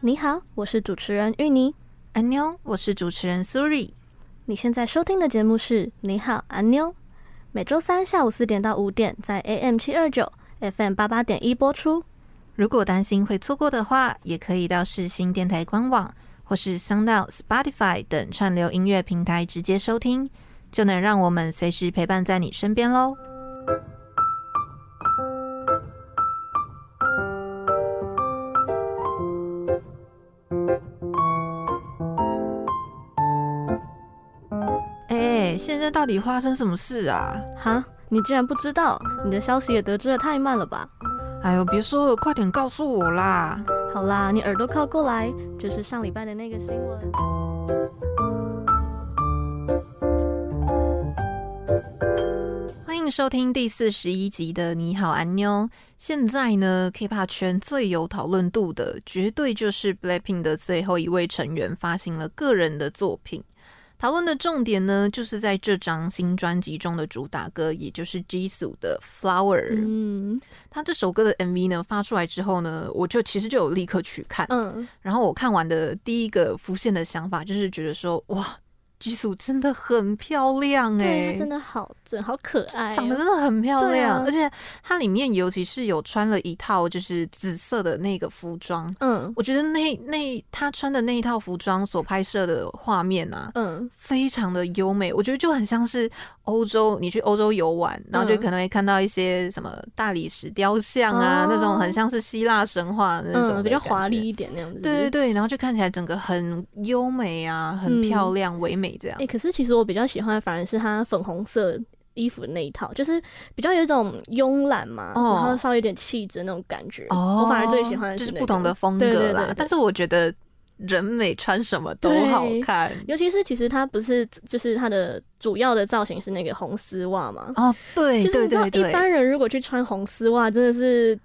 你好，我是主持人芋泥。安妞，我是主持人苏瑞。你现在收听的节目是你好，安妞。每周三下午四点到五点，在 AM 七二九 FM 八八点一播出。如果担心会错过的话，也可以到世新电台官网。或是 SoundOut、Spotify 等串流音乐平台直接收听，就能让我们随时陪伴在你身边喽。现在到底发生什么事啊？哈，你竟然不知道？你的消息也得知的太慢了吧？哎呦，别说了，快点告诉我啦！好啦，你耳朵靠过来，就是上礼拜的那个新闻。欢迎收听第四十一集的《你好，安妞》。现在呢，K-pop 圈最有讨论度的，绝对就是 BLACKPINK 的最后一位成员发行了个人的作品。讨论的重点呢，就是在这张新专辑中的主打歌，也就是 Jisoo 的 Flower。嗯，他这首歌的 MV 呢，发出来之后呢，我就其实就有立刻去看。嗯，然后我看完的第一个浮现的想法，就是觉得说，哇。Jisoo 真的很漂亮哎、欸，对，真的好真好可爱、喔，长得真的很漂亮，啊、而且它里面尤其是有穿了一套就是紫色的那个服装，嗯，我觉得那那他穿的那一套服装所拍摄的画面啊，嗯，非常的优美，我觉得就很像是欧洲，你去欧洲游玩，然后就可能会看到一些什么大理石雕像啊，嗯、那种很像是希腊神话的那种、嗯，比较华丽一点那样子，对对对，然后就看起来整个很优美啊，很漂亮，唯美。这样，哎、欸，可是其实我比较喜欢，反而是他粉红色衣服的那一套，就是比较有一种慵懒嘛，哦、然后稍微有点气质那种感觉。哦，我反而最喜欢就是不同的风格啦。但是我觉得人美穿什么都好看，尤其是其实他不是就是他的主要的造型是那个红丝袜嘛。哦，对，其实你知道一般人如果去穿红丝袜，真的是。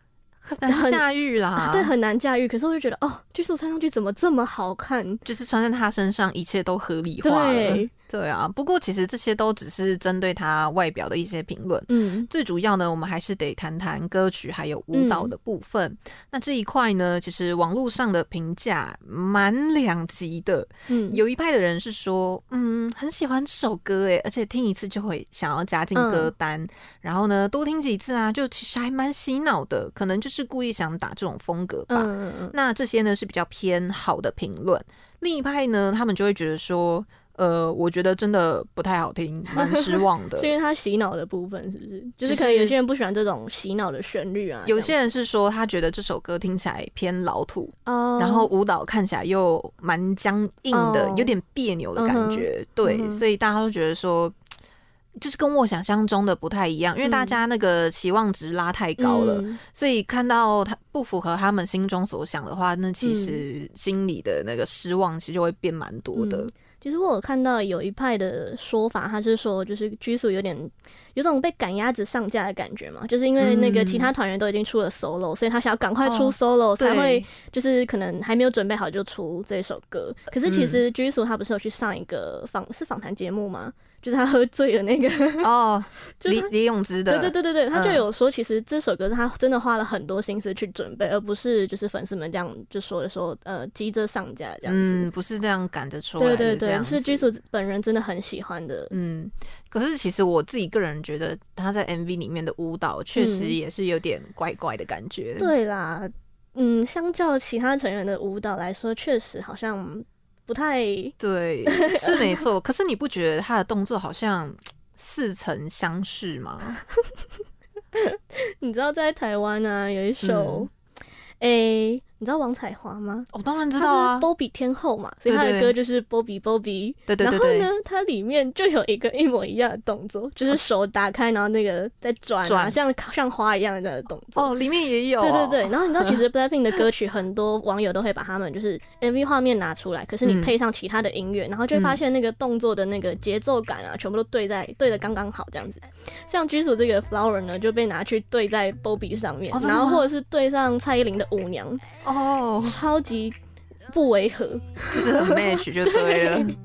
很难驾驭啦、啊，对，很难驾驭。可是我就觉得，哦，Jisoo 穿上去怎么这么好看？就是穿在他身上，一切都合理化了。对对啊，不过其实这些都只是针对他外表的一些评论。嗯，最主要呢，我们还是得谈谈歌曲还有舞蹈的部分。嗯、那这一块呢，其实网络上的评价蛮两极的。嗯，有一派的人是说，嗯，很喜欢这首歌诶，而且听一次就会想要加进歌单。嗯、然后呢，多听几次啊，就其实还蛮洗脑的。可能就是故意想打这种风格吧。嗯。那这些呢是比较偏好的评论。另一派呢，他们就会觉得说。呃，我觉得真的不太好听，蛮失望的。是因为他洗脑的部分，是不是？就是可能有些人不喜欢这种洗脑的旋律啊。有些人是说他觉得这首歌听起来偏老土，oh. 然后舞蹈看起来又蛮僵硬的，oh. 有点别扭的感觉。Uh huh. 对，uh huh. 所以大家都觉得说，就是跟我想象中的不太一样，因为大家那个期望值拉太高了，嗯、所以看到他不符合他们心中所想的话，那其实心里的那个失望其实就会变蛮多的。嗯其实我有看到有一派的说法，他是说就是 Jisoo 有点有种被赶鸭子上架的感觉嘛，就是因为那个其他团员都已经出了 solo，、嗯、所以他想要赶快出 solo、哦、才会就是可能还没有准备好就出这首歌。可是其实 Jisoo 他不是有去上一个访是访谈节目吗？就是他喝醉了那个。哦，李李永芝的，对对对对对，他就有说，其实这首歌是他真的花了很多心思去准备，而不是就是粉丝们这样就说的说，呃，急着上架这样子，嗯，不是这样赶着出来，对对对，是 Jisoo 本人真的很喜欢的，嗯，可是其实我自己个人觉得他在 MV 里面的舞蹈确实也是有点怪怪的感觉，嗯、对啦，嗯，相较其他成员的舞蹈来说，确实好像。不太 对，是没错。可是你不觉得他的动作好像似曾相识吗？你知道在台湾啊，有一首，诶、嗯。欸你知道王彩华吗？我、哦、当然知道啊，波比天后嘛，所以他的歌就是波比波比。对对对。然后呢，它里面就有一个一模一样的动作，就是手打开，然后那个在转、啊，像像花一样的那个动作。哦，里面也有。对对对。然后你知道，其实 Blackpink 的歌曲，很多网友都会把他们就是 MV 画面拿出来，可是你配上其他的音乐、嗯，然后就会发现那个动作的那个节奏感啊，全部都对在对的刚刚好这样子。像 Jisoo 这个 Flower 呢，就被拿去对在波比上面、哦，然后或者是对上蔡依林的舞娘。哦，超。超级不违和，就是很 match 就对了，对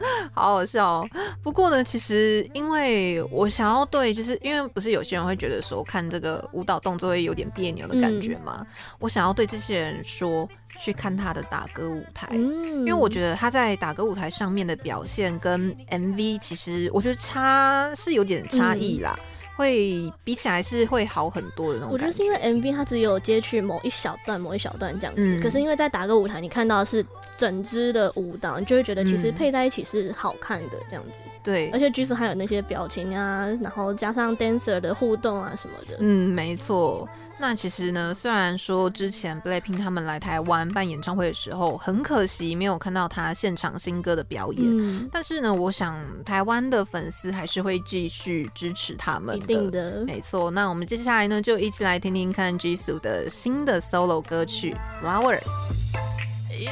好好笑哦。不过呢，其实因为我想要对，就是因为不是有些人会觉得说看这个舞蹈动作会有点别扭的感觉嘛，嗯。我想要对这些人说，去看他的打歌舞台，嗯，因为我觉得他在打歌舞台上面的表现跟 MV 其实我觉得差是有点差异啦。嗯会比起来是会好很多的那种。我觉得是因为 MV 它只有接去某一小段、某一小段这样子，嗯、可是因为在打歌舞台，你看到的是整支的舞蹈，你就会觉得其实配在一起是好看的这样子。对、嗯，而且 Jisoo 还有那些表情啊，然后加上 dancer 的互动啊什么的。嗯，没错。那其实呢，虽然说之前 Blackpink 他们来台湾办演唱会的时候，很可惜没有看到他现场新歌的表演，嗯、但是呢，我想台湾的粉丝还是会继续支持他们的。一定的，没错。那我们接下来呢，就一起来听听看 Jisoo 的新的 solo 歌曲《Flower》。你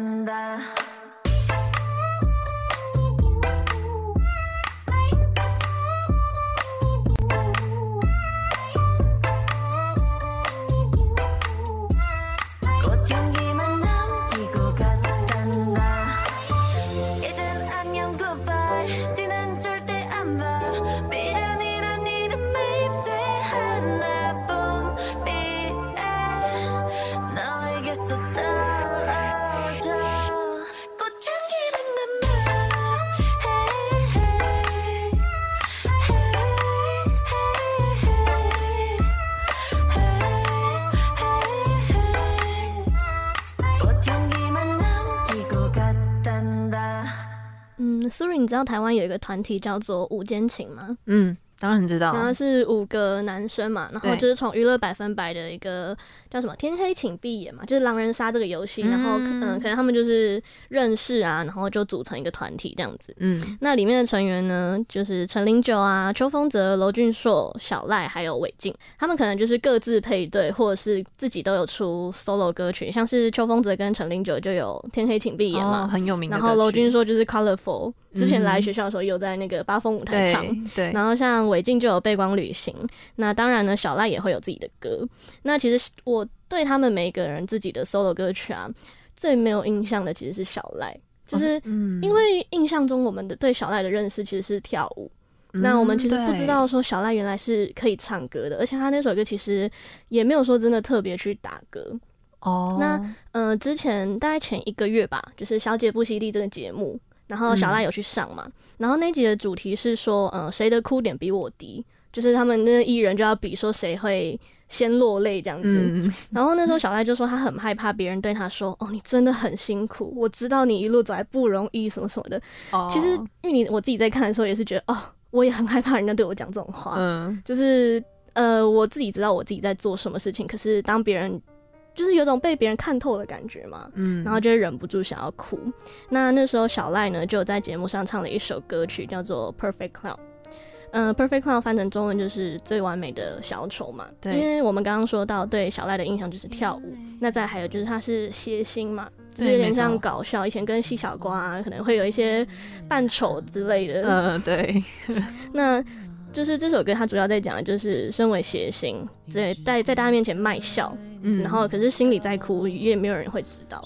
知台湾有一个团体叫做五间情吗？嗯。当然知道，然后是五个男生嘛，然后就是从娱乐百分百的一个叫什么“天黑请闭眼”嘛，就是狼人杀这个游戏，然后嗯，可能他们就是认识啊，然后就组成一个团体这样子。嗯，那里面的成员呢，就是陈零九啊、邱风泽、娄俊硕、小赖还有韦静，他们可能就是各自配对，或者是自己都有出 solo 歌曲，像是邱风泽跟陈零九就有《天黑请闭眼》嘛，哦，很有名的。然后娄俊硕就是 Colorful，之前来学校的时候有在那个八风舞台唱。对，对，然后像。韦静就有背光旅行，那当然呢，小赖也会有自己的歌。那其实我对他们每一个人自己的 solo 歌曲啊，最没有印象的其实是小赖，就是因为印象中我们的对小赖的认识其实是跳舞，嗯，那我们其实不知道说小赖原来是可以唱歌的，而且他那首歌其实也没有说真的特别去打歌哦。那嗯，呃，之前大概前一个月吧，就是《小姐不熙娣》这个节目。然后小赖有去上嘛、嗯，然后那集的主题是说，嗯，谁的哭点比我低？就是他们那艺人就要比说谁会先落泪这样子。嗯、然后那时候小赖就说他很害怕别人对他说，哦，你真的很辛苦，我知道你一路走来不容易什么什么的。哦、其实因为你我自己在看的时候也是觉得，哦，我也很害怕人家对我讲这种话。嗯，就是呃，我自己知道我自己在做什么事情，可是当别人就是有种被别人看透的感觉嘛，嗯，然后就忍不住想要哭。那那时候小赖呢，就在节目上唱了一首歌曲，叫做《Perfect Clown》。嗯，Perfect Clown 翻成中文就是最完美的小丑嘛。对，因为我们刚刚说到对小赖的印象就是跳舞，那再还有就是他是谐星嘛，就是有点像搞笑。以前跟细小瓜啊，可能会有一些扮丑之类的。嗯，对。那就是这首歌，它主要在讲的就是身为谐星，在在在大家面前卖笑，嗯，然后可是心里在哭，也没有人会知道。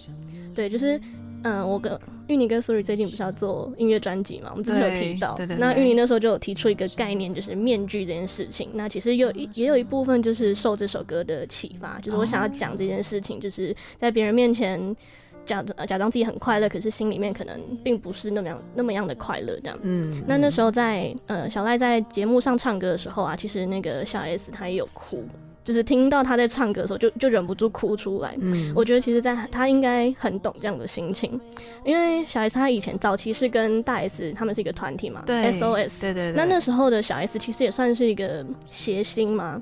对，就是。嗯，我跟芋泥跟 Sury 最近不是要做音乐专辑嘛？我们之前有提到，对对对对，那芋泥那时候就有提出一个概念，就是面具这件事情。那其实有一也有一部分就是受这首歌的启发，就是我想要讲这件事情，就是在别人面前假假装自己很快乐，可是心里面可能并不是那么样那么样的快乐这样。嗯，那那时候在呃小赖在节目上唱歌的时候啊，其实那个小 S 她也有哭。就是听到他在唱歌的时候就，就就忍不住哭出来。嗯，我觉得其实在他应该很懂这样的心情，因为小 S 他以前早期是跟大 S 他们是一个团体嘛，对，SOS，对对对。那那时候的小 S 其实也算是一个谐星嘛。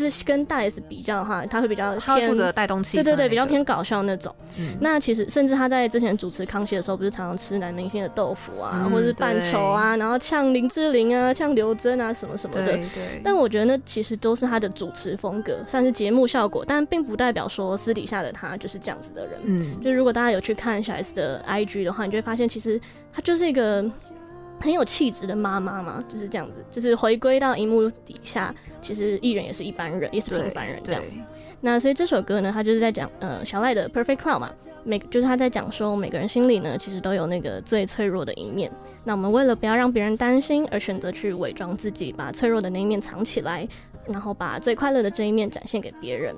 就是跟大 S 比较的话，他会比较偏，他负责带动气氛，对对对，比较偏搞笑那种。嗯、那其实甚至他在之前主持康熙的时候，不是常常吃男明星的豆腐啊，嗯、或者是扮丑啊，然后呛林志玲啊，呛刘真啊，什么什么的。对，对。但我觉得那其实都是他的主持风格，算是节目效果，但并不代表说私底下的他就是这样子的人。嗯。就如果大家有去看小 S 的 IG 的话，你就会发现，其实他就是一个。很有气质的妈妈嘛，就是这样子，就是回归到荧幕底下，其实艺人也是一般人，也是平凡人这样。那所以这首歌呢，他就是在讲，呃，小赖的 Perfect Cloud 嘛，每就是他在讲说，每个人心里呢，其实都有那个最脆弱的一面。那我们为了不要让别人担心，而选择去伪装自己，把脆弱的那一面藏起来，然后把最快乐的这一面展现给别人。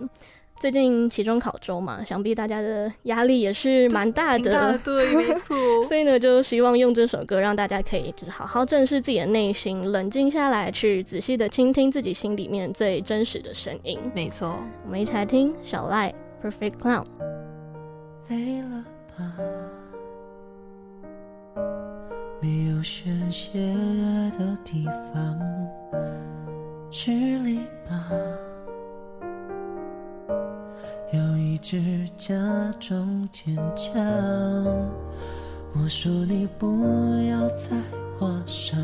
最近期中考周嘛，想必大家的压力也是蛮大的，大的，对，没错。所以呢，就希望用这首歌让大家可以就是好好正视自己的内心，冷静下来，去仔细的倾听自己心里面最真实的声音。没错，我们一起来听小赖 Perfect Clown。累了吧？没有宣泄的地方，吃力吧？要一直假装坚强，我说你不要再画上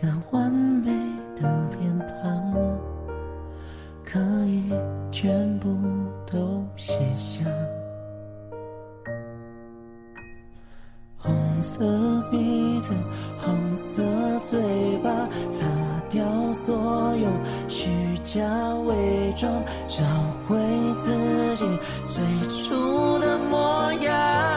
那完美的脸庞，可以全部都卸下。红色鼻子，红色嘴巴，擦掉所有虚假伪装，找回自己最初的模样。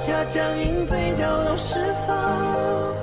下，僵硬嘴角都释放。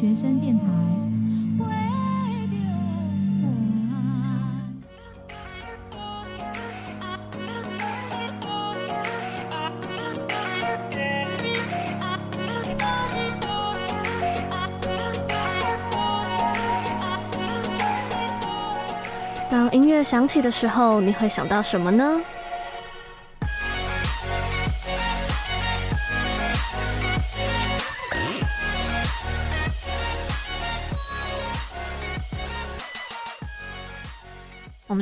学生电台。当音乐响起的时候，你会想到什么呢？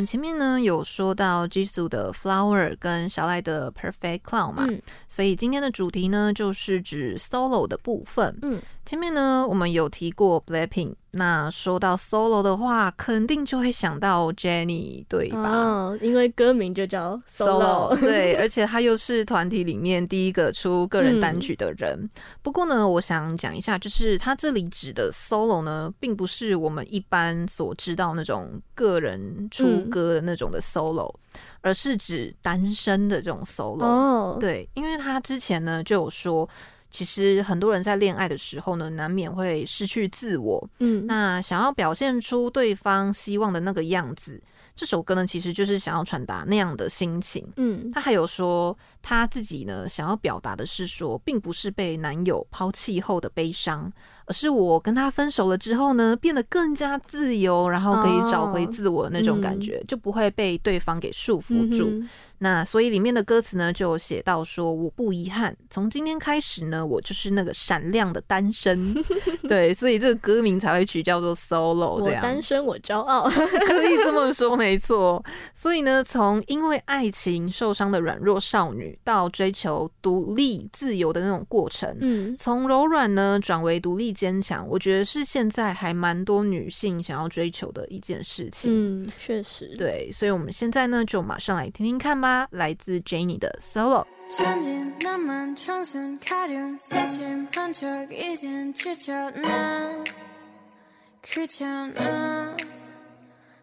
前面呢有说到 Jisoo 的 Flower 跟小赖的 Perfect Clown 嘛，嗯，所以今天的主题呢就是指 solo 的部分。嗯，前面呢我们有提过 Blackpink。那说到 solo 的话，肯定就会想到 Jennie，对吧？哦，因为歌名就叫 solo，, solo 对，而且他又是团体里面第一个出个人单曲的人。嗯、不过呢，我想讲一下，就是他这里指的 solo 呢，并不是我们一般所知道那种个人出歌的那种的 solo，、嗯、而是指单身的这种 solo。哦，对，因为他之前呢就有说。其实很多人在恋爱的时候呢，难免会失去自我。嗯，那想要表现出对方希望的那个样子，这首歌呢，其实就是想要传达那样的心情。嗯，他还有说他自己呢，想要表达的是说，并不是被男友抛弃后的悲伤。而是我跟他分手了之后呢，变得更加自由，然后可以找回自我的那种感觉，哦嗯、就不会被对方给束缚住。嗯、那所以里面的歌词呢，就写到说：“我不遗憾，从今天开始呢，我就是那个闪亮的单身。”对，所以这个歌名才会取叫做 Solo。这样，我单身我骄傲，可以这么说，没错。所以呢，从因为爱情受伤的软弱少女，到追求独立自由的那种过程，嗯，从柔软呢转为独立。坚强，我觉得是现在还蛮多女性想要追求的一件事情。嗯，确实，对，所以我们现在呢，就马上来听听看吧，来自 Jennie 的 Solo。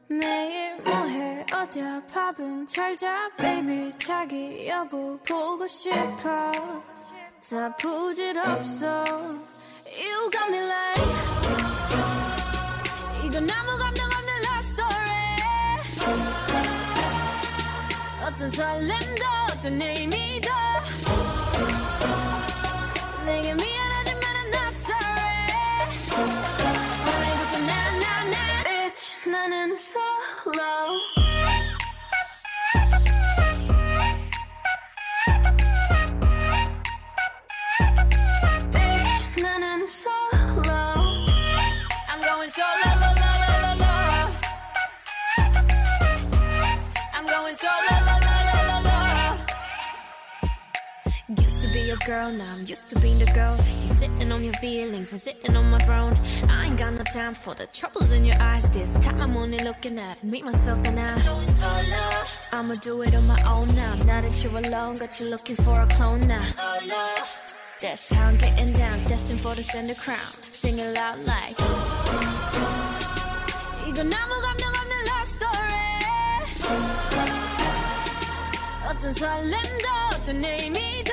매일 뭐해? 어디야 밥은 잘자 baby. 자기 여보 보고 싶어. 다 부질없어. You got me like 이건 아무 감정 없는 love story. 어떤 설렘도 어떤 의미도 내게 미 feelings and sitting on my throne. I ain't got no time for the troubles in your eyes. This time I'm only looking at me, myself, and I. I'ma do it on my own now. Now that you're alone, got you looking for a clone now. That's how I'm getting down, destined for the center crown. Sing it loud like. 이건 아무 감정 없는 love story. 어떤 설렘도 어떤 의미도.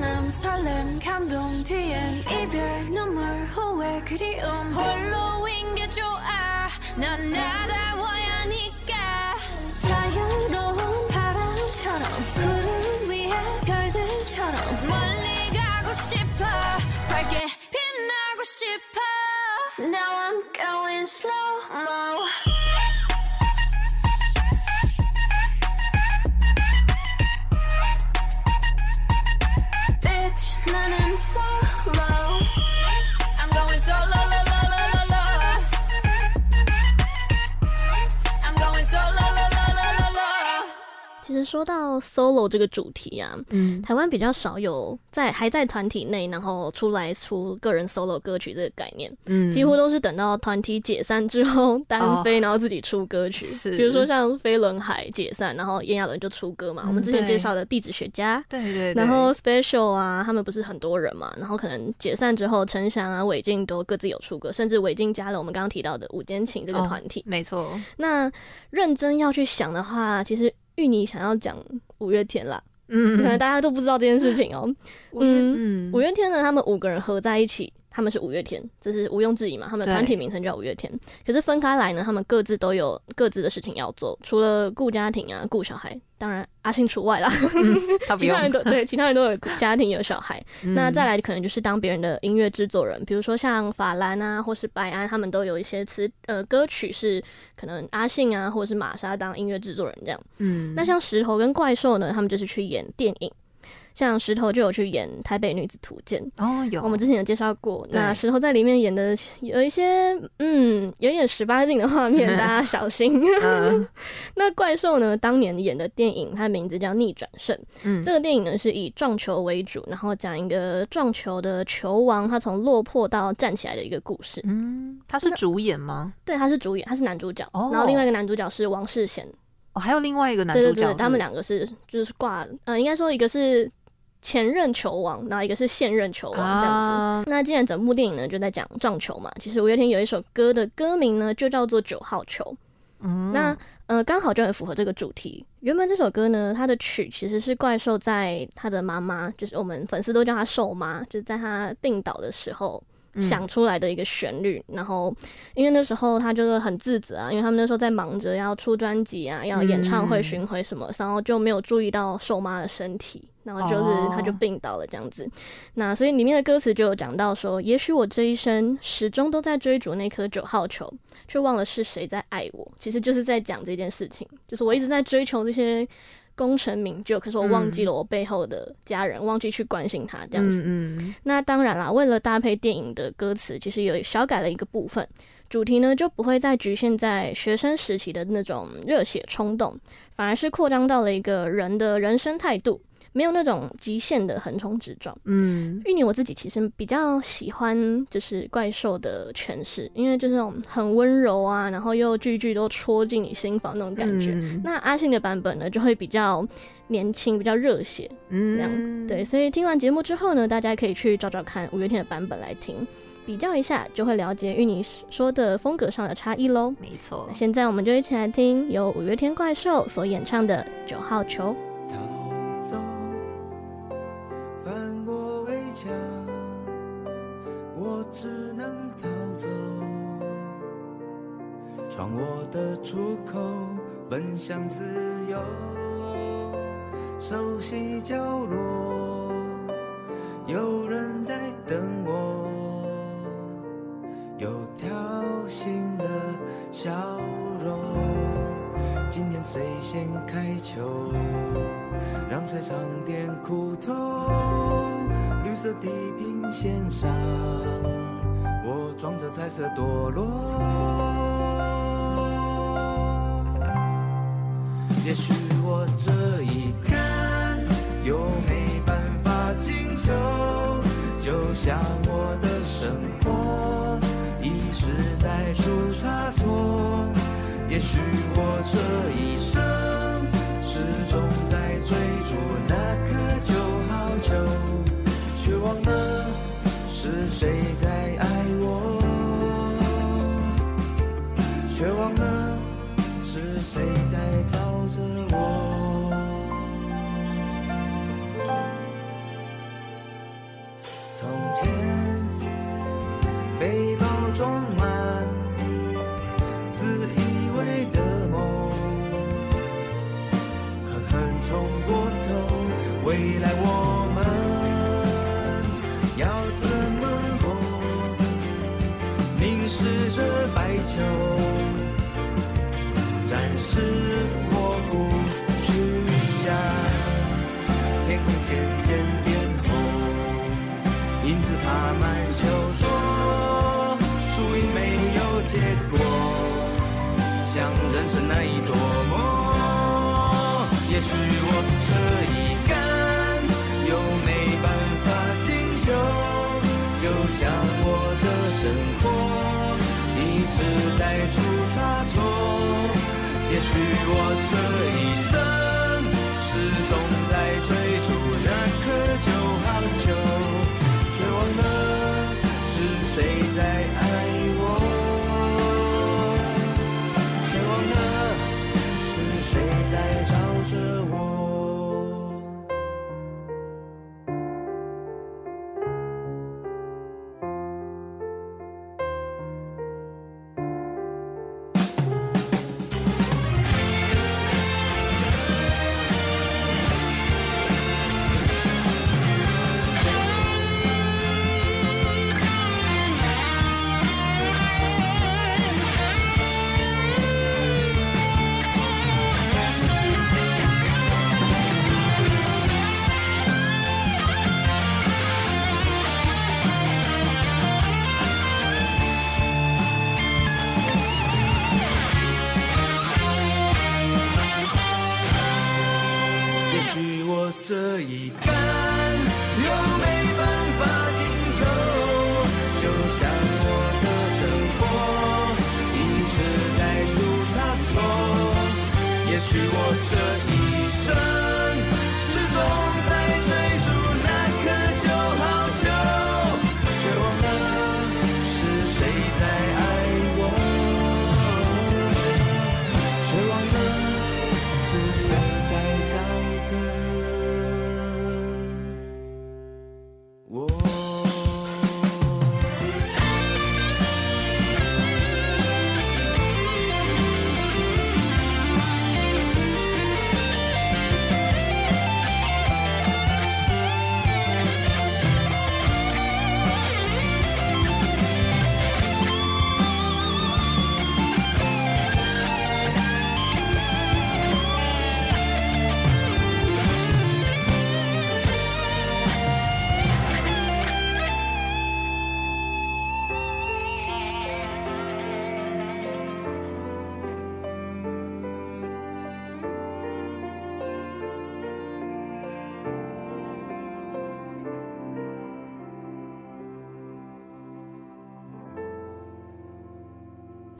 남 설렘 감동 뒤엔 이별 눈물 후회 그리움 홀로인 게 좋아 난 나다워야 싶어 밝게 빛나고 싶어 Now I'm going slow-mo 나는 solo I'm going solo 实说到 solo 这个主题啊，嗯，台湾比较少有在还在团体内，然后出来出个人 solo 歌曲这个概念，嗯，几乎都是等到团体解散之后单飞，然后自己出歌曲。是，比如说像飞轮海解散，然后炎亚纶就出歌嘛。我们之前介绍的地质学家，对对，然后 Special 啊，他们不是很多人嘛，然后可能解散之后，陈翔啊、韦静都各自有出歌，甚至韦静加了我们刚刚提到的五间情这个团体。没错，那认真要去想的话，其实。芋泥想要讲五月天啦，嗯，可能大家都不知道这件事情哦、喔。嗯，五月天呢，他们五个人合在一起。他们是五月天，这是毋庸置疑嘛？他们的团体名称叫五月天。可是分开来呢，他们各自都有各自的事情要做，除了顾家庭啊、顾小孩，当然阿信除外啦。嗯、其他人都对，其他人都有家庭有小孩。嗯、那再来可能就是当别人的音乐制作人，比如说像法兰啊，或是白安，他们都有一些词呃歌曲是可能阿信啊，或者是玛莎当音乐制作人这样。嗯，那像石头跟怪兽呢，他们就是去演电影。像石头就有去演《台北女子图鉴》哦，有我们之前有介绍过。那石头在里面演的有一些嗯，有点十八禁的画面，大家小心。那怪兽呢，当年演的电影，它的名字叫《逆转胜》。嗯，这个电影呢是以撞球为主，然后讲一个撞球的球王，他从落魄到站起来的一个故事。嗯，他是主演吗？对，他是主演，他是男主角。哦，然后另外一个男主角是王世贤。哦，还有另外一个男主角，对对对，他们两个是就是挂，呃，应该说一个是。前任球王，然后一个是现任球王这样子。啊、那既然整部电影呢就在讲撞球嘛，其实五月天有一首歌的歌名呢就叫做《九号球》。嗯，那呃刚好就很符合这个主题。原本这首歌呢，它的曲其实是怪兽在他的妈妈，就是我们粉丝都叫他兽妈，就是在他病倒的时候。想出来的一个旋律，然后因为那时候他就是很自责啊，因为他们那时候在忙着要出专辑啊，要演唱会巡回什么，然后就没有注意到瘦妈的身体，然后就是他就病倒了这样子。那所以里面的歌词就有讲到说，也许我这一生始终都在追逐那颗九号球，却忘了是谁在爱我。其实就是在讲这件事情，就是我一直在追求这些。功成名就，可是我忘记了我背后的家人，嗯、忘记去关心他这样子。嗯嗯、那当然啦，为了搭配电影的歌词，其实有小改了一个部分，主题呢就不会再局限在学生时期的那种热血冲动，反而是扩张到了一个人的人生态度。没有那种极限的横冲直撞。嗯，芋泥我自己其实比较喜欢就是怪兽的诠释，因为就是那种很温柔啊，然后又句句都戳进你心房那种感觉。嗯、那阿信的版本呢，就会比较年轻，比较热血。嗯，这样对。所以听完节目之后呢，大家可以去找找看五月天的版本来听，比较一下，就会了解芋泥说的风格上的差异喽。没错。现在我们就一起来听由五月天怪兽所演唱的《九号球》。我只能逃走，闯我的出口，奔向自由。熟悉角落，有人在等我，有挑衅的笑容。今天谁先开球，让谁尝点苦头。色地平线上，我装着彩色堕落。也许我这一看又没办法强求，就像我的生活一直在出差错。也许我这一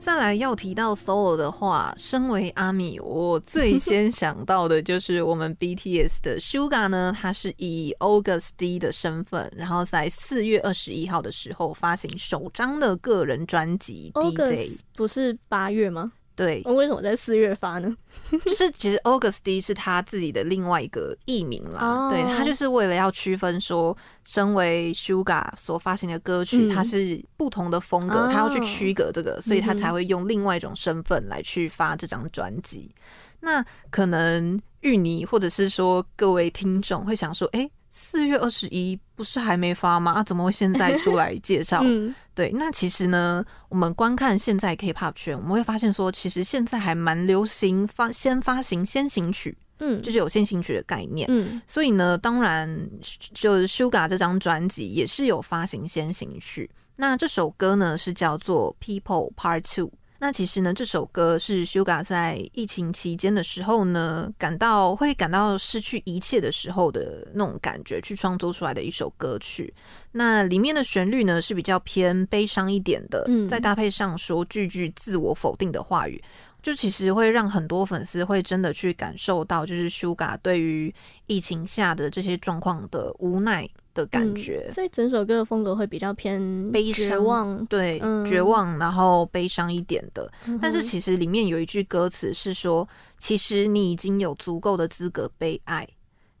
再来要提到 solo 的话，身为阿米，我最先想到的就是我们 BTS 的 Suga 呢，他是以 August D 的身份，然后在四月二十一号的时候发行首张的个人专辑。DJ 不是八月吗？对，为什么在四月发呢？就是其实 August D 是他自己的另外一个艺名啦。Oh. 对，他就是为了要区分说，身为 Suga 所发行的歌曲，它、嗯、是不同的风格，他、oh. 要去区隔这个，所以他才会用另外一种身份来去发这张专辑。嗯、那可能芋泥或者是说各位听众会想说，哎、欸。四月二十一不是还没发吗？啊，怎么会现在出来介绍？嗯、对，那其实呢，我们观看现在 K-pop 圈，我们会发现说，其实现在还蛮流行发先发行先行曲，嗯，就是有先行曲的概念，嗯，所以呢，当然就是 Suga 这张专辑也是有发行先行曲。那这首歌呢是叫做 People Part Two。那其实呢，这首歌是 Suga 在疫情期间的时候呢，感到会感到失去一切的时候的那种感觉，去创作出来的一首歌曲。那里面的旋律呢是比较偏悲伤一点的，嗯，再搭配上说句句自我否定的话语，就其实会让很多粉丝会真的去感受到，就是 Suga 对于疫情下的这些状况的无奈。的感觉、嗯，所以整首歌的风格会比较偏悲伤，对，嗯、绝望，然后悲伤一点的。嗯、但是其实里面有一句歌词是说：“其实你已经有足够的资格被爱。”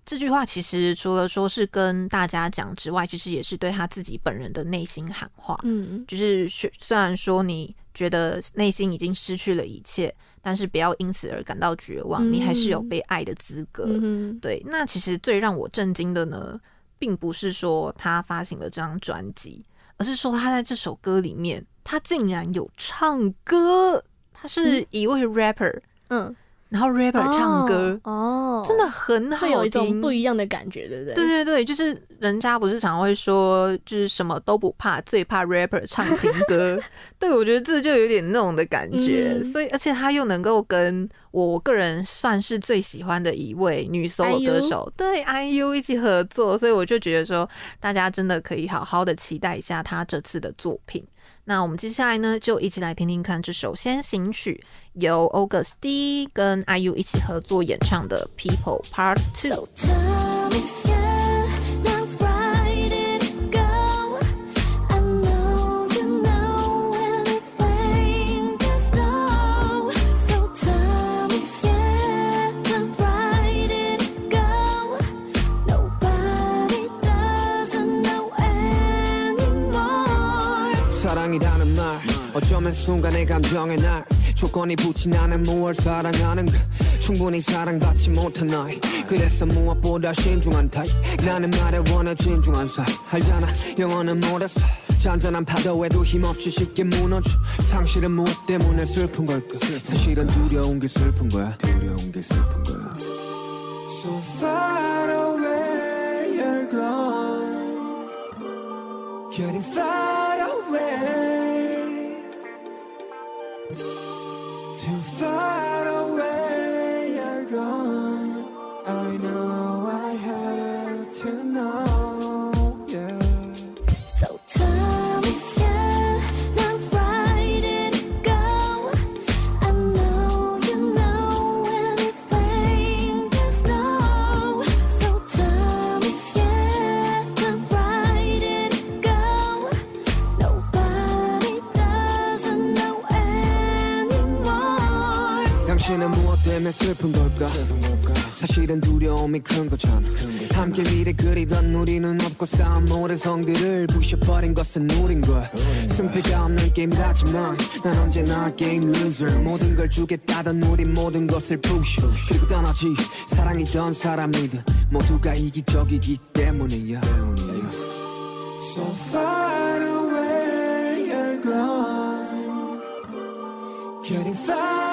这句话其实除了说是跟大家讲之外，其实也是对他自己本人的内心喊话。嗯，就是虽然说你觉得内心已经失去了一切，但是不要因此而感到绝望，嗯、你还是有被爱的资格。嗯，对。那其实最让我震惊的呢？并不是说他发行了这张专辑，而是说他在这首歌里面，他竟然有唱歌，他是一位 rapper，嗯。然后 rapper 唱歌哦，真的很好听，有一种不一样的感觉，对不对？对对对，就是人家不是常会说，就是什么都不怕，最怕 rapper 唱情歌。对，我觉得这就有点那种的感觉。嗯、所以，而且他又能够跟我个人算是最喜欢的一位女 solo 歌手，对 IU 一起合作，所以我就觉得说，大家真的可以好好的期待一下他这次的作品。那我们接下来呢，就一起来听听看这首先行曲，由 August D 跟 IU 一起合作演唱的《People Part Two》。 어쩌면 순간의 감정에 날 조건이 붙이 나는 무얼 사랑하는가 그 충분히 사랑받지 못한 아이 그래서 무엇보다 신중한 타입. 나는 말에 원해 진중한 사이 알잖아 영원은 못했어 잔잔한 파도에도 힘없이 쉽게 무너져. 상실은 무엇 때문에 슬픈 걸까? 사실은 두려운 게 슬픈 거야. 두려운 게 슬픈 거야. So far away you're gone. Getting far away. Thank you. 당신은 무엇 때문에 슬픈 걸까? 사실은 두려움이 큰 거잖아. 함께 미래 그리던 우리는 없고 싸움 모래성들을 부셔버린 것은 우린 걸. 승패가 없는 게임이지만 난 언제나 게임 loser. 모든 걸 주겠다던 우리 모든 것을 push. 그리고 떠나지 사랑이던 사람이든 모두가 이기적이기 때문이야. So far away you're gone. Getting far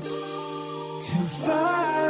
to fight.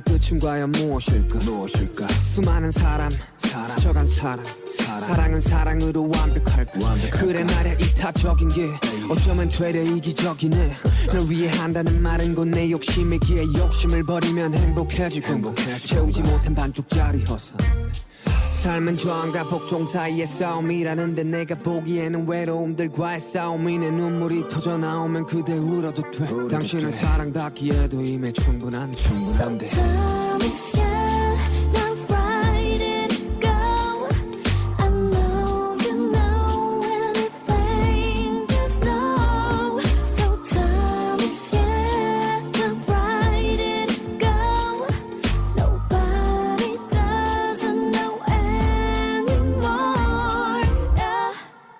사랑의 끝은 과연 무엇일까? 무엇일까? 수많은 사람 사람 스쳐간 사람 사랑 사랑 은 사랑으로 완벽할까? 완벽할까? 그래 말야 이타적인 게 어쩌면 되려 이기적이네. 널 위해 한다는 말은 곧 내 욕심이기에 욕심을 버리면 행복해지고 행복해지고. 채우지 못한 반쪽짜리 허사 삶은 저항과 복종 사이의 싸움이라는데 내가 보기에는 외로움들과의 싸움이네. 눈물이 터져 나오면 그대 울어도 돼. 당신은 사랑받기에도 이미 충분한 충분한데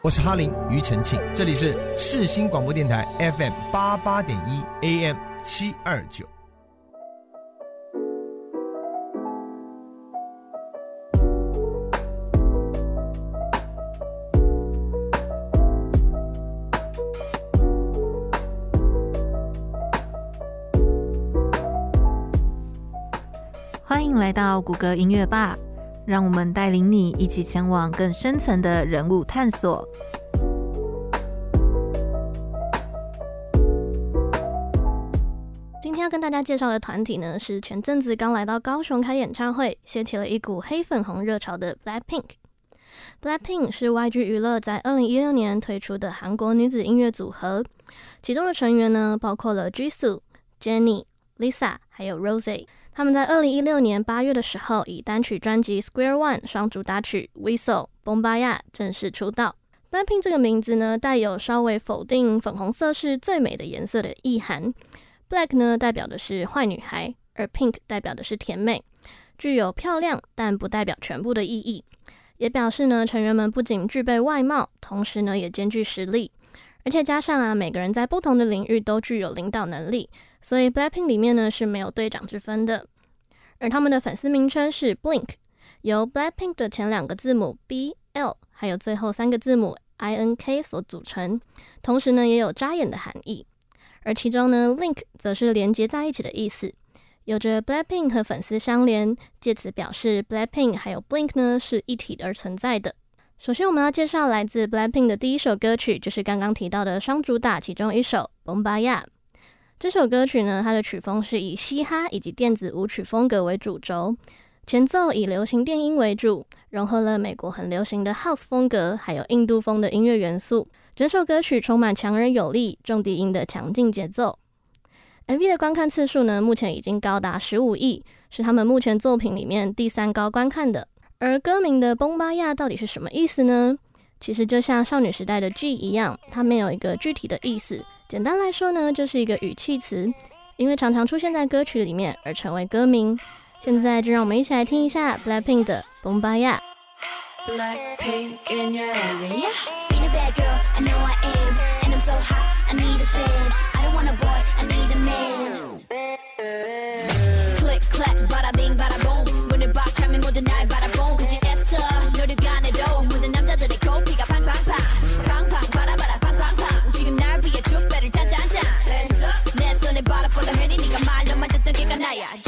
我是哈林庾澄庆，这里是世新广播电台 FM 八八点一 AM 七二九。欢迎来到谷歌音乐吧。让我们带领你一起前往更深层的人物探索。今天要跟大家介绍的团体呢，是前阵子刚来到高雄开演唱会，掀起了一股黑粉红热潮的 Blackpink。Blackpink 是 YG 娱乐在二零一六年推出的韩国女子音乐组合，其中的成员呢，包括了 Jisoo、Jennie、Lisa，还有 Rose。他们在二零一六年八月的时候，以单曲专辑《Square One》双主打曲《Whistle》Bombaya 正式出道。Blackpink 这个名字呢，带有稍微否定粉红色是最美的颜色的意涵。Black 呢，代表的是坏女孩，而 Pink 代表的是甜美，具有漂亮但不代表全部的意义。也表示呢，成员们不仅具备外貌，同时呢，也兼具实力。而且加上啊，每个人在不同的领域都具有领导能力。所以 Blackpink 里面呢，是没有队长之分的，而他们的粉丝名称是 Blink，由 Blackpink 的前两个字母 B、L，还有最后三个字母 I、N、K 所组成，同时呢也有扎眼的含义。而其中呢，Link 则是连接在一起的意思，有着 Blackpink 和粉丝相连，借此表示 Blackpink 还有 Blink 呢是一体而存在的。首先我们要介绍来自 Blackpink 的第一首歌曲，就是刚刚提到的双主打其中一首 Bombaya。这首歌曲呢，它的曲风是以嘻哈以及电子舞曲风格为主轴，前奏以流行电音为主，融合了美国很流行的 House 风格，还有印度风的音乐元素。整首歌曲充满强而有力、重低音的强劲节奏。MV 的观看次数呢，目前已经高达十五亿，是他们目前作品里面第三高观看的。而歌名的崩巴亚到底是什么意思呢？其实就像少女时代的 G 一样，它没有一个具体的意思。简单来说呢，就是一个语气词，因为常常出现在歌曲里面而成为歌名。现在就让我们一起来听一下 Blackpink 的 Boombayah。 신난 yeah, yeah.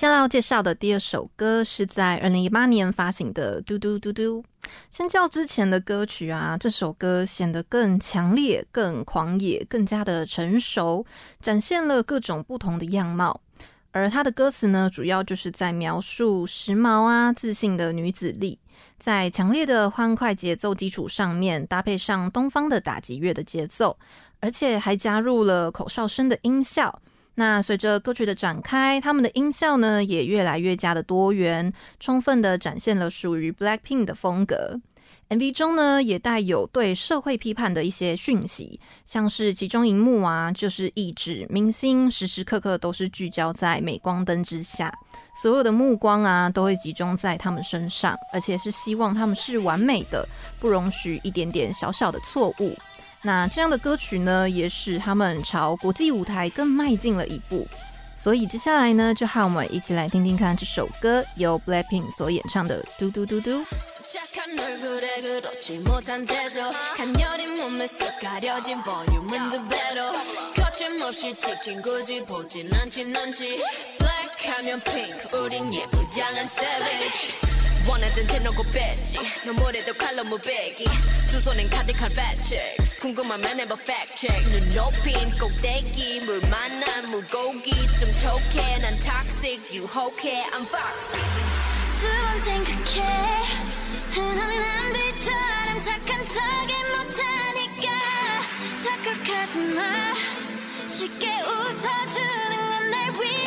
接下来要介绍的第二首歌是在二零一八年发行的《嘟嘟嘟嘟》。相较之前的歌曲啊，这首歌显得更强烈、更狂野、更加的成熟，展现了各种不同的样貌。而它的歌词呢，主要就是在描述时髦啊、自信的女子力，在强烈的欢快节奏基础上面，搭配上东方的打击乐的节奏，而且还加入了口哨声的音效。那随着歌曲的展开，他们的音效呢也越来越加的多元，充分的展现了属于 Blackpink 的风格。MV 中呢也带有对社会批判的一些讯息，像是其中一幕啊，就是意指明星时时刻刻都是聚焦在镁光灯之下，所有的目光啊都会集中在他们身上，而且是希望他们是完美的，不容许一点点小小的错误。那这样的歌曲呢，也使他们朝国际舞台更迈进了一步。所以接下来呢，就和我们一起来听听看这首歌，由 Blackpink 所演唱的《嘟嘟嘟嘟》。 착한 얼굴에 그렇지 못한 태도 간녀린 몸에 쏙 가려진 볼륨은 두 배로 거침없이 찍힌 굳이 보진 않진 않지 블랙하면 핑크 우린 예쁘장한 savage 원하던 대놓고 뺐지. 너무래도 칼로 무배기. 두 손엔 카드 칼 배치 궁금하면 해봐 check. 눈 높인 꼭대기 물 만난 물고기. 좀 톡해 난 toxic. 유혹해 I'm foxy. 두번 생각해. 흔한 남들처럼 착한 척이 못하니까. 착각하지 마. 쉽게 웃어주는 건 날 위한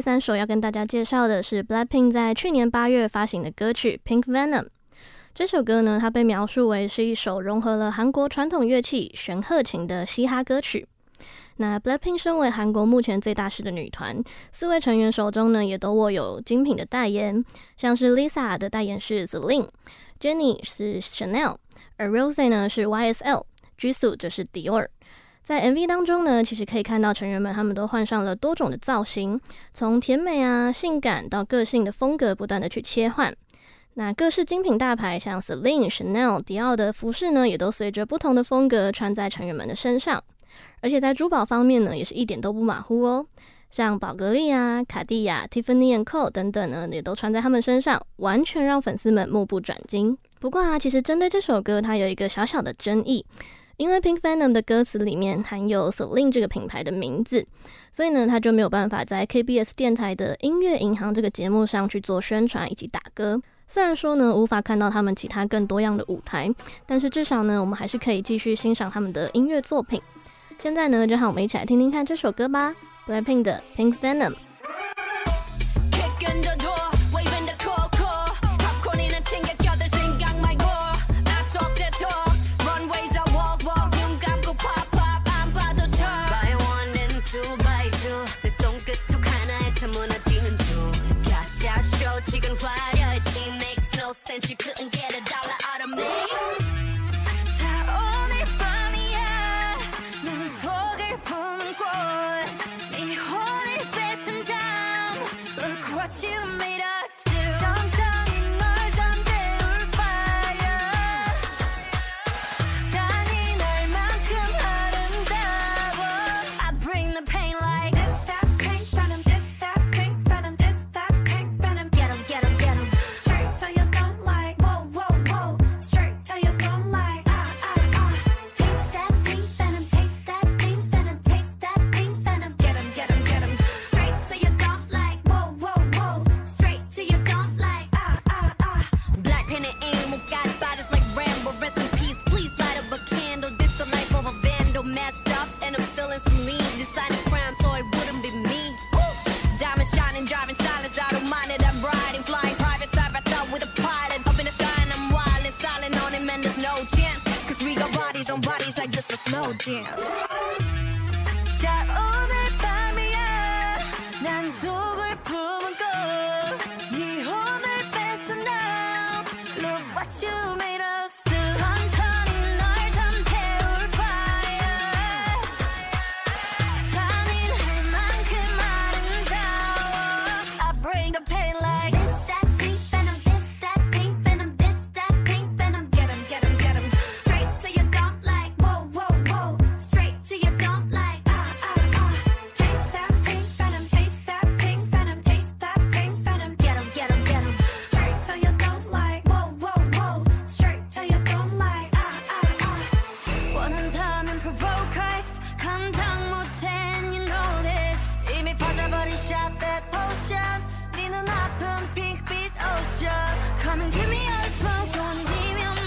第三首要跟大家介绍的是 BLACKPINK 在去年八月发行的歌曲《Pink Venom》。这首歌呢，它被描述为是一首融合了韩国传统乐器玄鹤琴的嘻哈歌曲。那 BLACKPINK 身为韩国目前最大势的女团，四位成员手中呢也都握有精品的代言，像是 Lisa 的代言是 Celine，Jennie 是 Chanel，而 Rosé 呢是 YSL，Jisoo 则是 Dior。在 MV 当中呢，其实可以看到成员们他们都换上了多种的造型，从甜美啊、性感到个性的风格，不断的去切换。那各式精品大牌像 Celine、Chanel、迪奥的服饰呢，也都随着不同的风格穿在成员们的身上。而且在珠宝方面呢，也是一点都不马虎哦。像宝格丽啊、卡地亚、Tiffany and & Co 等等呢，也都穿在他们身上，完全让粉丝们目不转睛。不过啊，其实针对这首歌，它有一个小小的争议。因为 Pink Venom 的歌词里面含有 Celine 这个品牌的名字，所以呢，他就没有办法在 KBS 电台的音乐银行这个节目上去做宣传以及打歌。虽然说呢，无法看到他们其他更多样的舞台，但是至少呢，我们还是可以继续欣赏他们的音乐作品。现在呢，就让我们一起来听听看这首歌吧，BLACKPINK 的 Pink Venom。she can fly. She makes no sense, you couldn't get a. provoke us. 감당 못한 you know this. 이미 빠져버린 shot that potion. 네 눈앞은 big beat ocean. Come and give me a smoke. Don't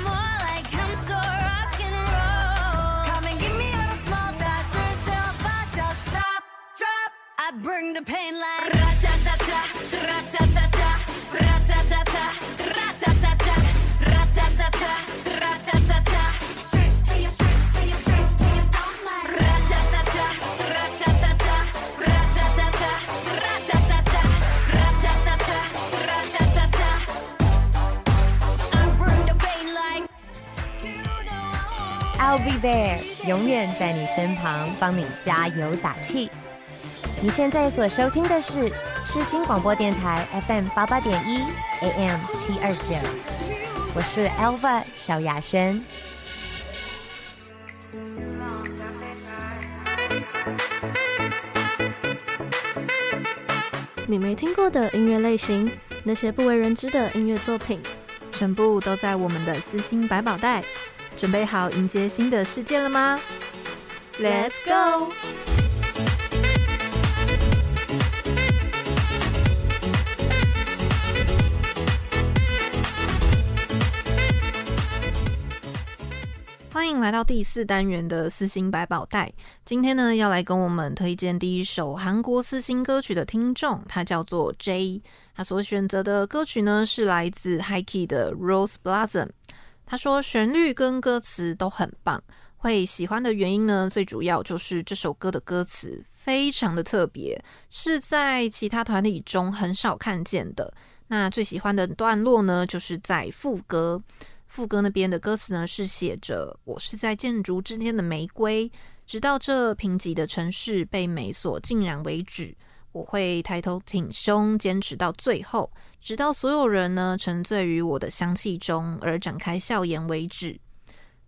more. Like I'm so rock and roll. Come and give me all the yourself just stop drop. I bring the pain like be There，永远在你身旁，帮你加油打气。你现在所收听的是世新广播电台 FM 八八点一 AM 七二九，我是 Alva 萧雅轩。你没听过的音乐类型，那些不为人知的音乐作品，全部都在我们的私心百宝袋。准备好迎接新的世界了吗？Let's go！欢迎来到第四单元的四星百宝袋。今天呢，要来跟我们推荐第一首韩国四星歌曲的听众，他叫做 J。他所选择的歌曲呢，是来自 HiKey 的 Rose Blossom。他说旋律跟歌词都很棒，会喜欢的原因呢，最主要就是这首歌的歌词非常的特别，是在其他团体中很少看见的。那最喜欢的段落呢，就是在副歌。副歌那边的歌词呢，是写着：“我是在建筑之间的玫瑰，直到这贫瘠的城市被美所浸染为止，我会抬头挺胸，坚持到最后，直到所有人呢沉醉于我的香气中而展开笑颜为止。”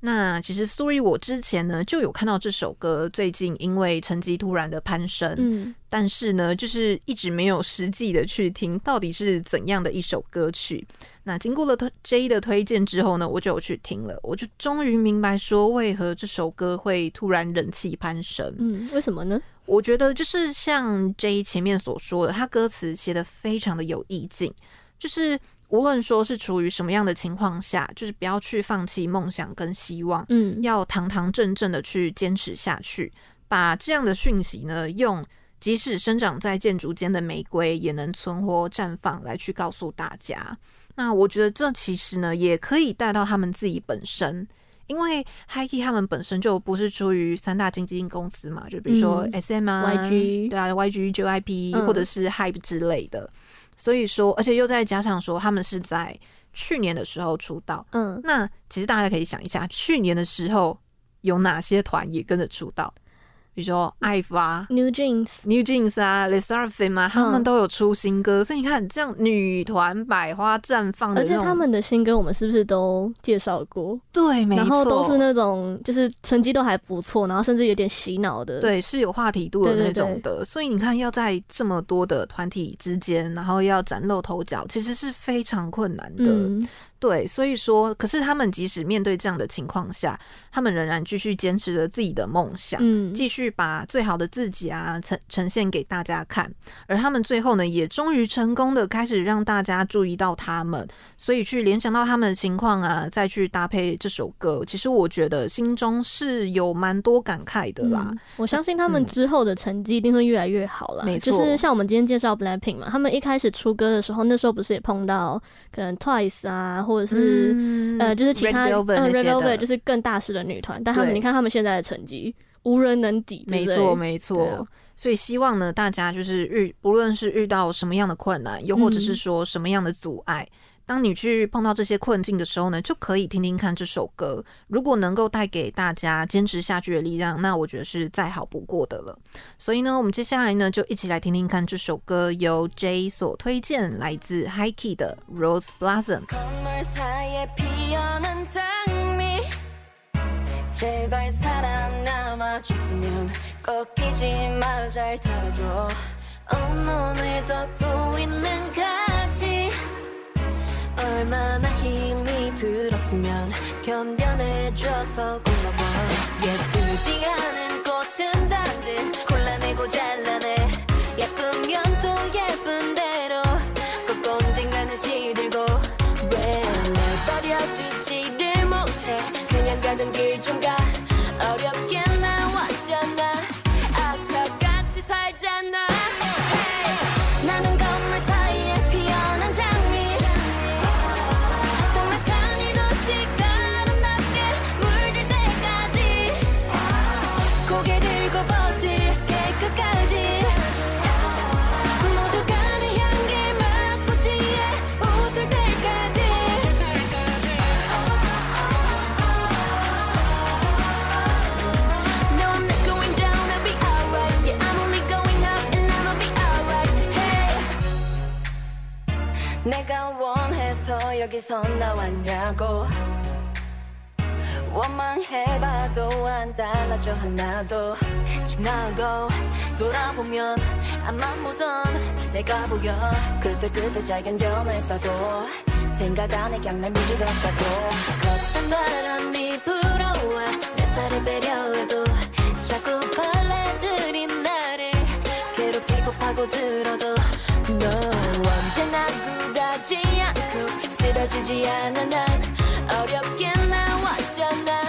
那其实，sorry，我之前呢就有看到这首歌，最近因为成绩突然的攀升，嗯，但是呢，就是一直没有实际的去听到底是怎样的一首歌曲。那经过了 J 的推荐之后呢，我就有去听了，我就终于明白说为何这首歌会突然人气攀升。嗯，为什么呢？我觉得就是像 J 前面所说的，他歌词写得非常的有意境，就是。无论说是处于什么样的情况下，就是不要去放弃梦想跟希望，嗯，要堂堂正正的去坚持下去，把这样的讯息呢，用即使生长在建筑间的玫瑰也能存活绽放来去告诉大家。那我觉得这其实呢，也可以带到他们自己本身，因为 HiKey 他们本身就不是出于三大经纪公司嘛，就比如说 SM 啊、嗯、YG，对啊，YG、JYP、嗯、或者是 HYBE 之类的。所以说，而且又再加上说，他们是在去年的时候出道。嗯，那其实大家可以想一下，去年的时候有哪些团也跟着出道？比如说 IVE 啊，New Jeans、New Jeans 啊，LE SSERAFIM 啊，他们都有出新歌，嗯、所以你看，这样女团百花绽放的，而且他们的新歌我们是不是都介绍过？对，没错，然后都是那种就是成绩都还不错，然后甚至有点洗脑的，对，是有话题度的那种的。所以你看，要在这么多的团体之间，然后要崭露头角，其实是非常困难的。嗯对，所以说，可是他们即使面对这样的情况下，他们仍然继续坚持着自己的梦想，嗯，继续把最好的自己啊呈呈现给大家看。而他们最后呢，也终于成功的开始让大家注意到他们，所以去联想到他们的情况啊，再去搭配这首歌。其实我觉得心中是有蛮多感慨的啦。嗯，我相信他们之后的成绩一定会越来越好了。没错，就是像我们今天介绍 BLACKPINK 嘛，他们一开始出歌的时候，那时候不是也碰到可能 Twice 啊。或者是、嗯、呃，就是其他 Red 嗯、Red Velvet 就是更大势的女团，但他们你看他们现在的成绩无人能敌，没错没错。所以希望呢，大家就是遇不论是遇到什么样的困难，又或者是说什么样的阻碍。嗯当你去碰到这些困境的时候呢就可以听听看这首歌。如果能够带给大家坚持下去的力量那我觉得是再好不过的了。所以呢我们接下来呢就一起来听听看这首歌由 j 所推荐来自 hikey 的 rose blossom 얼마나 힘이 들었으면 견뎌내줘서 고마워. 예쁘지 않은 꽃은 다들 골라내고 잘라내. 예쁜 건 또 예쁜 대로 꼭 언젠가는 시들고. 왜 날 버려두지를 못해 그냥 가던 길 좀가. 어디서 나왔냐고. 원망해봐도 안 달라져 하나도. 지나고 돌아보면 안만 모던 내가 보여. 그때그때 잘 견뎌냈어도 생각 안에 그냥 날 밀어갔다고. 거친 바람이 불어와 내 살을 때려도 자꾸 벌레들이 나를 괴롭히고 파고들어도 너 언제나 굴하지 않고 쓰러지지 않아. 난 어렵게 나왔잖아.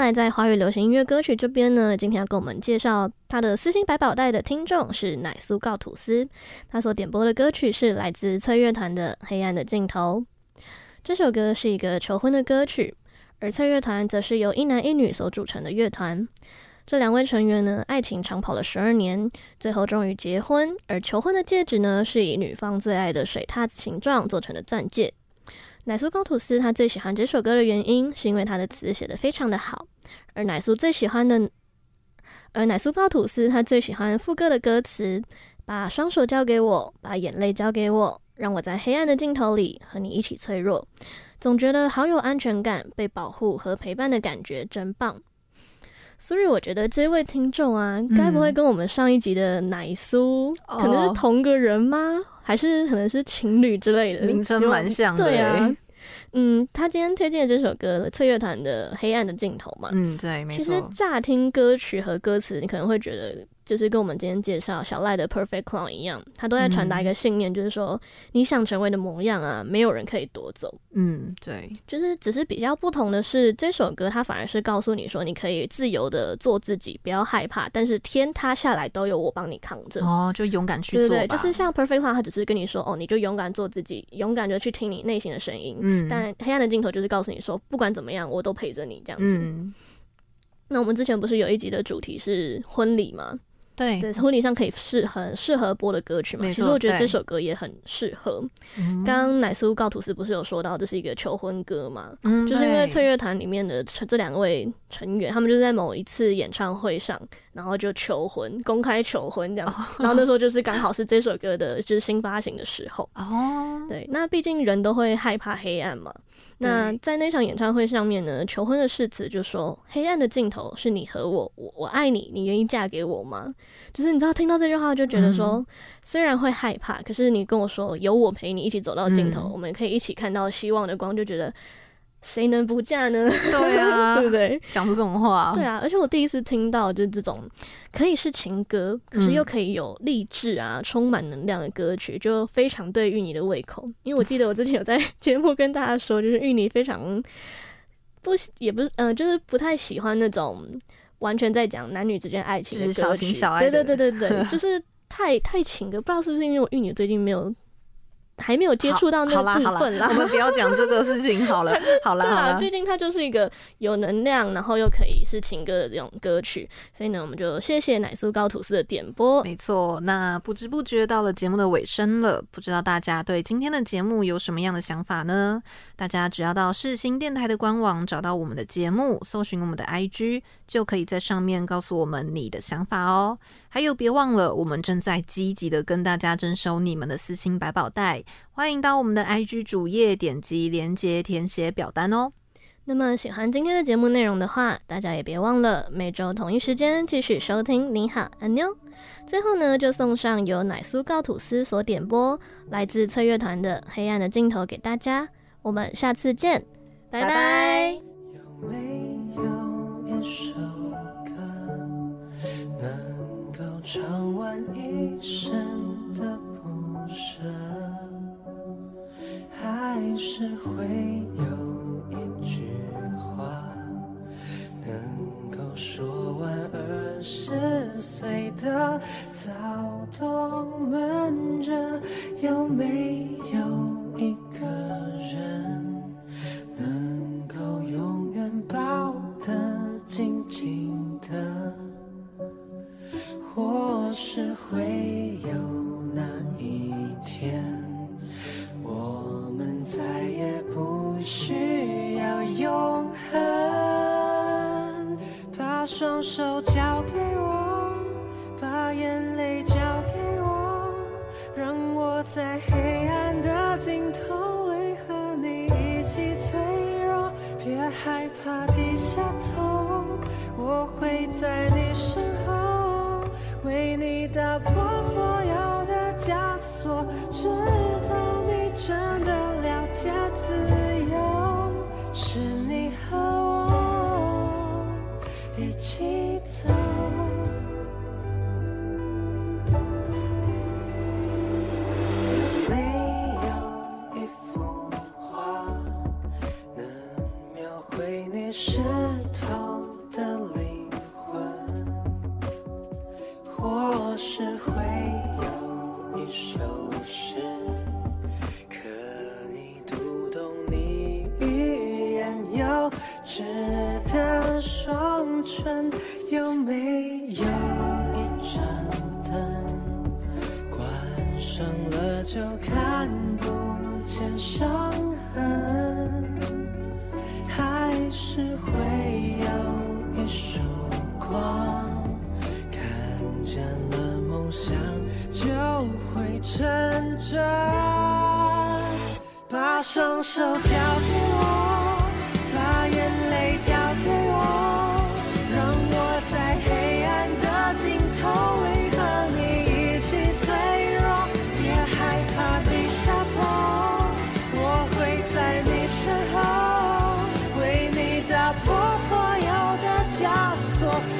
来在华语流行音乐歌曲这边呢，今天要跟我们介绍他的私心百宝袋的听众是奶酥告吐司，他所点播的歌曲是来自翠乐团的《黑暗的尽头》。这首歌是一个求婚的歌曲，而翠乐团则是由一男一女所组成的乐团。这两位成员呢，爱情长跑了十二年，最后终于结婚。而求婚的戒指呢，是以女方最爱的水獭形状做成的钻戒。奶酥高吐司他最喜欢这首歌的原因，是因为他的词写得非常的好。而奶酥最喜欢的，而奶酥高吐司他最喜欢副歌的歌词：把双手交给我，把眼泪交给我，让我在黑暗的尽头里和你一起脆弱。总觉得好有安全感，被保护和陪伴的感觉真棒。所以我觉得这位听众啊，该不会跟我们上一集的奶酥、嗯、可能是同个人吗？哦、还是可能是情侣之类的？名称蛮像的。对啊，嗯，他今天推荐的这首歌，翠乐团的《黑暗的尽头》嘛。嗯，对，没错。其实乍听歌曲和歌词，你可能会觉得。就是跟我们今天介绍小赖的 Perfect Clown 一样，他都在传达一个信念，嗯、就是说你想成为的模样啊，没有人可以夺走。嗯，对，就是只是比较不同的是，这首歌它反而是告诉你说，你可以自由的做自己，不要害怕，但是天塌下来都有我帮你扛着。哦，就勇敢去做。对对，就是像 Perfect Clown，他只是跟你说，哦，你就勇敢做自己，勇敢的去听你内心的声音。嗯，但黑暗的镜头就是告诉你说，不管怎么样，我都陪着你这样子。嗯，那我们之前不是有一集的主题是婚礼吗？对，对，婚礼上可以适很适合播的歌曲嘛？其实我觉得这首歌也很适合。刚刚奶苏告吐司不是有说到这是一个求婚歌嘛？嗯，就是因为翠乐团里面的这两位成员，他们就是在某一次演唱会上，然后就求婚，公开求婚这样。然后那时候就是刚好是这首歌的就是新发行的时候。哦，对，那毕竟人都会害怕黑暗嘛。那在那场演唱会上面呢，求婚的誓词就说：“黑暗的尽头是你和我，我我爱你，你愿意嫁给我吗？”就是你知道听到这句话就觉得说，嗯、虽然会害怕，可是你跟我说有我陪你一起走到尽头，嗯、我们可以一起看到希望的光，就觉得。谁能不嫁呢？对啊，对不对？讲出这种话，对啊。而且我第一次听到，就是这种可以是情歌，可是又可以有励志啊、充满能量的歌曲，就非常对芋泥的胃口。因为我记得我之前有在节目跟大家说，就是芋泥非常不，也不是，嗯、呃，就是不太喜欢那种完全在讲男女之间爱情的歌曲，小情小爱。对对对对对，就是太太情歌。不知道是不是因为我芋泥最近没有。还没有接触到那个部分啦，我们不要讲这个事情 好了。好了，好了，最近它就是一个有能量，然后又可以是情歌的这种歌曲，所以呢，我们就谢谢奶酥高吐司的点播。没错，那不知不觉到了节目的尾声了，不知道大家对今天的节目有什么样的想法呢？大家只要到世新电台的官网找到我们的节目，搜寻我们的 IG，就可以在上面告诉我们你的想法哦。还有，别忘了，我们正在积极的跟大家征收你们的私心百宝袋，欢迎到我们的 IG 主页点击链接填写表单哦。那么喜欢今天的节目内容的话，大家也别忘了每周同一时间继续收听。你好，安妞。最后呢，就送上由奶酥告吐司所点播，来自翠乐团的《黑暗的尽头》给大家。我们下次见，拜拜。有没有一首歌能够唱完一生的不舍，还是会有说完二十岁的躁动闷着，有没有一个人能够永远抱得紧紧的？或是会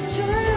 只